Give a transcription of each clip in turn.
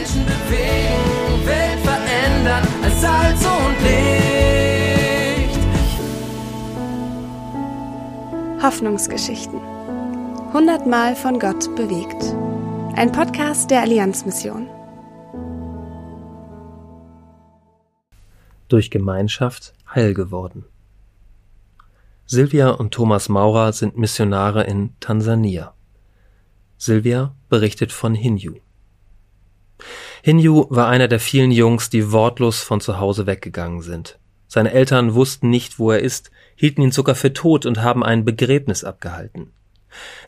Menschen bewegen, Welt verändern als Salz und Licht. Hoffnungsgeschichten. Hundertmal von Gott bewegt. Ein Podcast der Allianzmission. Durch Gemeinschaft heil geworden. Silvia und Thomas Maurer sind Missionare in Tansania. Silvia berichtet von Hinju. Hinju war einer der vielen Jungs, die wortlos von zu Hause weggegangen sind. Seine Eltern wussten nicht, wo er ist, hielten ihn sogar für tot und haben ein Begräbnis abgehalten.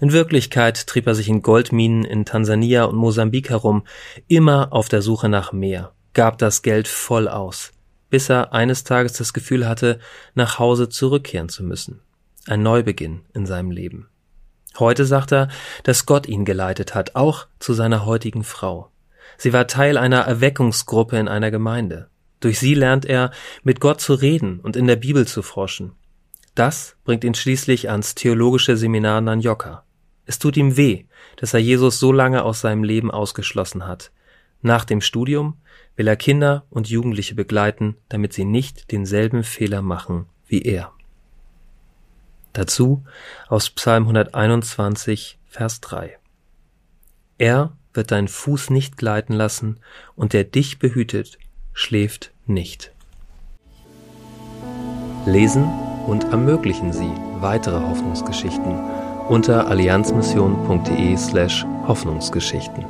In Wirklichkeit trieb er sich in Goldminen in Tansania und Mosambik herum, immer auf der Suche nach mehr, gab das Geld voll aus, bis er eines Tages das Gefühl hatte, nach Hause zurückkehren zu müssen. Ein Neubeginn in seinem Leben. Heute sagt er, dass Gott ihn geleitet hat, auch zu seiner heutigen Frau. Sie war Teil einer Erweckungsgruppe in einer Gemeinde. Durch sie lernt er, mit Gott zu reden und in der Bibel zu forschen. Das bringt ihn schließlich ans theologische Seminar Nanyoka. Es tut ihm weh, dass er Jesus so lange aus seinem Leben ausgeschlossen hat. Nach dem Studium will er Kinder und Jugendliche begleiten, damit sie nicht denselben Fehler machen wie er. Dazu aus Psalm 121, Vers 3. Er wird deinen Fuß nicht gleiten lassen, und der dich behütet, schläft nicht. Lesen und ermöglichen Sie weitere Hoffnungsgeschichten unter allianzmission.de slash Hoffnungsgeschichten.